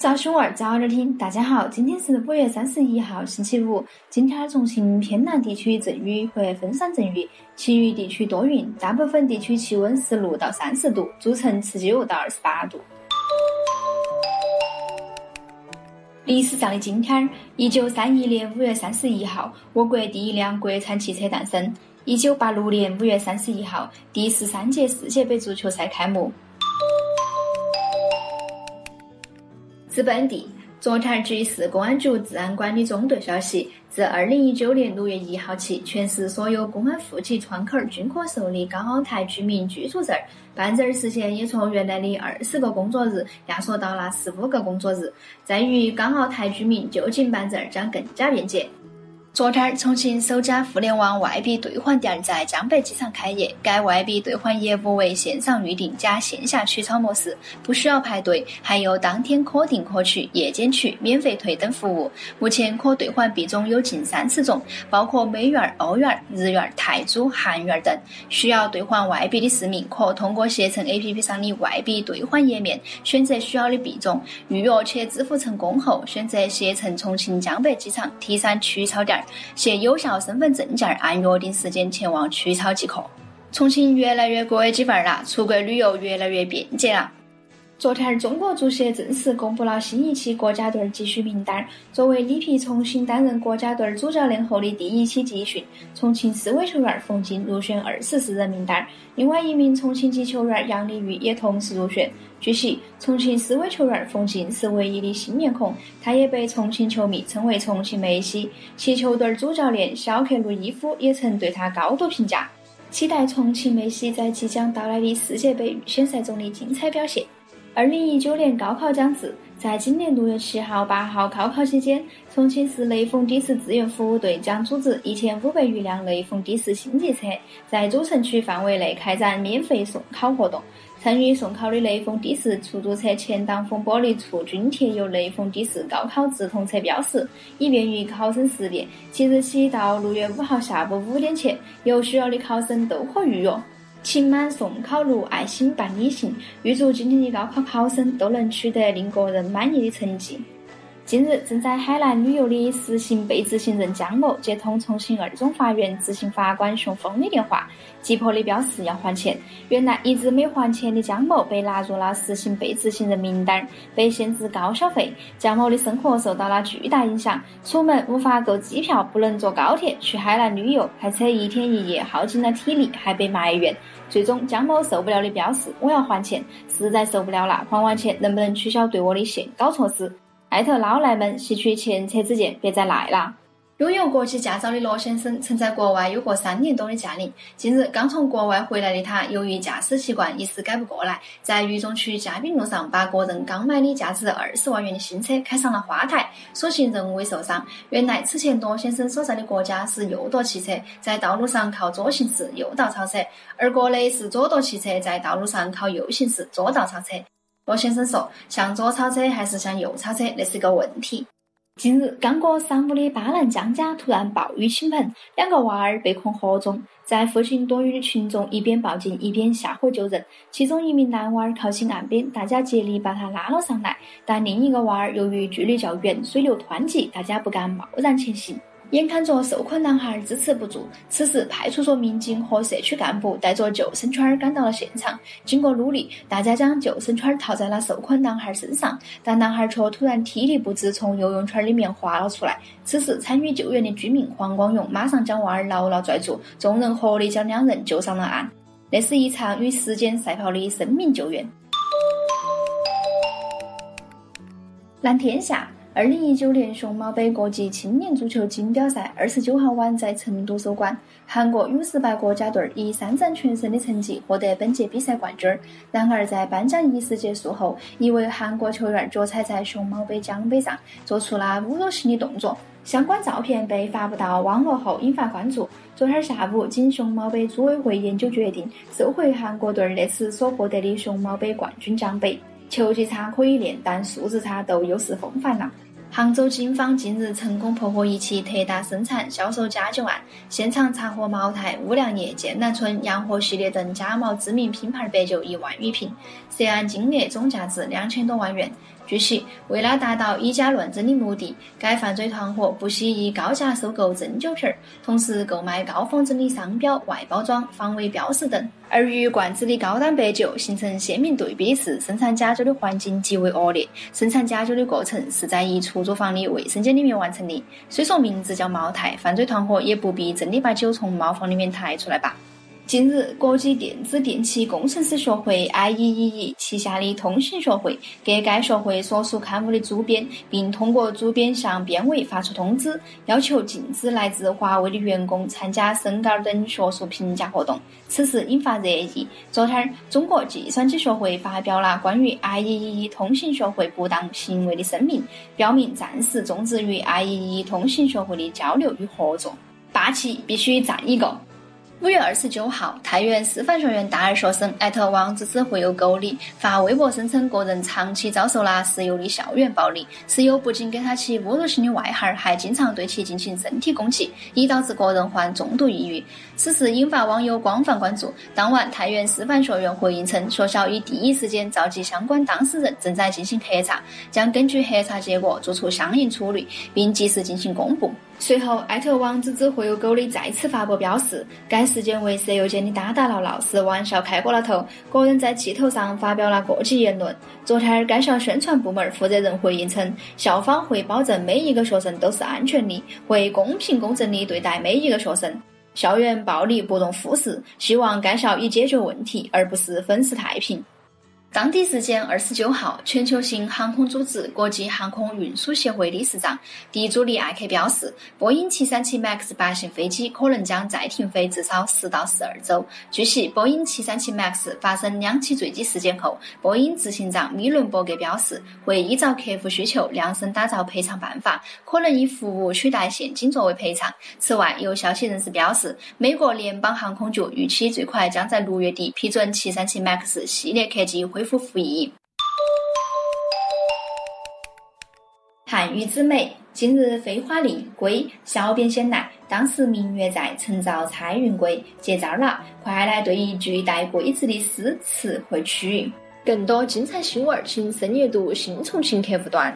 早兄儿早点听，大家好，今天是五月三十一号，星期五。今天重庆偏南地区阵雨或分散阵雨，其余地区多云，大部分地区气温十六到三十度，主城十九到二十八度。历史上的今天儿，一九三一年五月三十一号，我国第一辆国产汽车诞生；一九八六年五月三十一号，第十三届世界杯足球赛开幕。自本地，昨天据市公安局治安管理中队消息，自二零一九年六月一号起，全市所有公安户籍窗口均可受理港澳台居民居住证，办证时间也从原来的二十个工作日压缩到了十五个工作日。在于港澳台居民就近办证将更加便捷。昨天，重庆首家互联网外币兑换店在江北机场开业。该外币兑换业务为线上预订加线下取钞模式，不需要排队，还有当天可订可取、夜间取、免费退等服务。目前可兑换币种有近三十种，包括美元、欧元、日元、泰铢、韩元等。需要兑换外币的市民，可通过携程 APP 上的外币兑换页面，选择需要的币种，预约且支付成功后，选择携程重庆江北机场 T 三取钞点。携有效身份证件，按约定时间前往取钞即可。重庆越来越国际范儿了，出国旅游越来越便捷了。昨天，中国足协正式公布了新一期国家队集训名单。作为里皮重新担任国家队主教练后的第一期集训，重庆四位球员冯静入选二十四人名单，另外一名重庆籍球员杨立瑜也同时入选。据悉，重庆四位球员冯静是唯一的新面孔，他也被重庆球迷称为“重庆梅西”。其球队主教练肖克鲁伊夫也曾对他高度评价，期待重庆梅西在即将到来的世界杯预选赛中的精彩表现。二零一九年高考将至，在今年六月七号、八号高考期间，重庆市雷锋的士志愿服务队将组织一千五百余辆雷锋的士星级车，在主城区范围内开展免费送考活动。参与送考的雷锋的士出租车前挡风玻璃处均贴有雷锋的士高考直通车标识，以便于考生识别。即日起到六月五号下午五点前，有需要的考生都可预约。情满送考路，爱心伴你行。预祝今天的高考考生都能取得令个人满意的成绩。近日，正在海南旅游的实行被执行人江某接通重庆二中法院执行法官熊峰的电话，急迫地表示要还钱。原来一直没还钱的江某被纳入了实行被执行人名单，被限制高消费。江某的生活受到了巨大影响，出门无法购机票，不能坐高铁去海南旅游，开车一天一夜耗尽了体力，还被埋怨。最终，江某受不了的表示：“我要还钱，实在受不了了，还完钱能不能取消对我的限高措施？”艾特老赖们吸取前车之鉴，别再赖了。拥有国际驾照的罗先生曾在国外有过三年多的驾龄。近日刚从国外回来的他，由于驾驶习惯一时改不过来，在渝中区嘉宾路上把个人刚买的价值二十万元的新车开上了花台，所幸人未受伤。原来此前罗先生所在的国家是右舵汽车，在道路上靠左行驶，右道超车；而国内是左舵汽车，在道路上靠右行驶，左道超车。罗先生说：“向左超车还是向右超车，那是个问题。”近日，刚过晌午的巴南江家突然暴雨倾盆，两个娃儿被困河中。在附近躲雨的群众一边报警一边下河救人，其中一名男娃儿靠近岸边，大家竭力把他拉了上来。但另一个娃儿由于距离较远，水流湍急，大家不敢贸然前行。眼看着受困男孩支持不住，此时派出所民警和社区干部带着救生圈赶到了现场。经过努力，大家将救生圈套在了受困男孩身上，但男孩却突然体力不支，从游泳圈里面滑了出来。此时，参与救援的居民黄光勇马上将娃儿牢牢拽住，众人合力将两人救上了岸。那是一场与时间赛跑的生命救援。蓝天下。二零一九年熊猫杯国际青年足球锦标赛二十九号晚在成都收官，韩国 U 十八国家队以三战全胜的成绩获得本届比赛冠军。然而，在颁奖仪式结束后，一位韩国球员脚踩在熊猫杯奖杯上，做出了侮辱性的动作。相关照片被发布到网络后，引发关注。昨天下午，经熊猫杯组委会研究决定，收回韩国队那次所获得的熊猫杯冠军奖杯。球技差可以练，但素质差都有失风范了。杭州警方近日成功破获一起特大生产、销售假酒案，现场查获茅台、五粮液、剑南春、洋河系列等假冒知名品牌白酒一万余瓶，涉案金额总价值两千多万元。据悉，为了达到以假乱真的目的，该犯罪团伙不惜以高价收购真酒瓶儿，同时购买高仿真的商标、外包装、防伪标识等。而与罐子的高档白酒形成鲜明对比的是，生产假酒的环境极为恶劣。生产假酒的过程是在一出租房的卫生间里面完成的。虽说名字叫茅台，犯罪团伙也不必真的把酒从茅房里面抬出来吧。近日，国际电子电气工程师学会 （IEEE） 旗下的通信学会给该学会所属刊物的主编，并通过主编向编委发出通知，要求禁止来自华为的员工参加申稿等学术评价活动。此事引发热议。昨天，中国计算机学会发表了关于 IEEE 通信学会不当行为的声明，表明暂时终止与 IEEE 通信学会的交流与合作。霸气必须占一个。五月二十九号，太原师范学院大二学生艾特王之子会有狗里发微博声称，个人长期遭受了室友的校园暴力，室友不仅给他起侮辱性的外号，还经常对其进行身体攻击，已导致个人患重度抑郁。此事引发网友广泛关注。当晚，太原师范学院回应称，学校已第一时间召集相关当事人，正在进行核查，将根据核查结果作出相应处理，并及时进行公布。随后，艾特王之子会友狗里再次发布表示，该事件为舍友间的打打闹闹，是玩笑开过了头，个人在气头上发表了过激言论。昨天，该校宣传部门负责人回应称，校方会保证每一个学生都是安全的，会公平公正地对待每一个学生，校园暴力不容忽视，希望该校以解决问题，而不是粉饰太平。当地时间二十九号，全球性航空组织国际航空运输协会理事长迪朱利艾克表示，波音七三七 MAX 八型飞机可能将再停飞至少十到十二周。据悉，波音七三七 MAX 发生两起坠机事件后，波音执行长米伦伯格表示，会依照客户需求量身打造赔偿办法，可能以服务取代现金作为赔偿。此外，有消息人士表示，美国联邦航空局预期最快将在六月底批准七三七 MAX 系列客机恢。恢复服役。汉语之美，今日飞花令归，小编先来，当时明月在，晨照彩云归，接招了，快来对一句带“归”字的诗词或曲。更多精彩新闻，请深阅读新重庆客户端。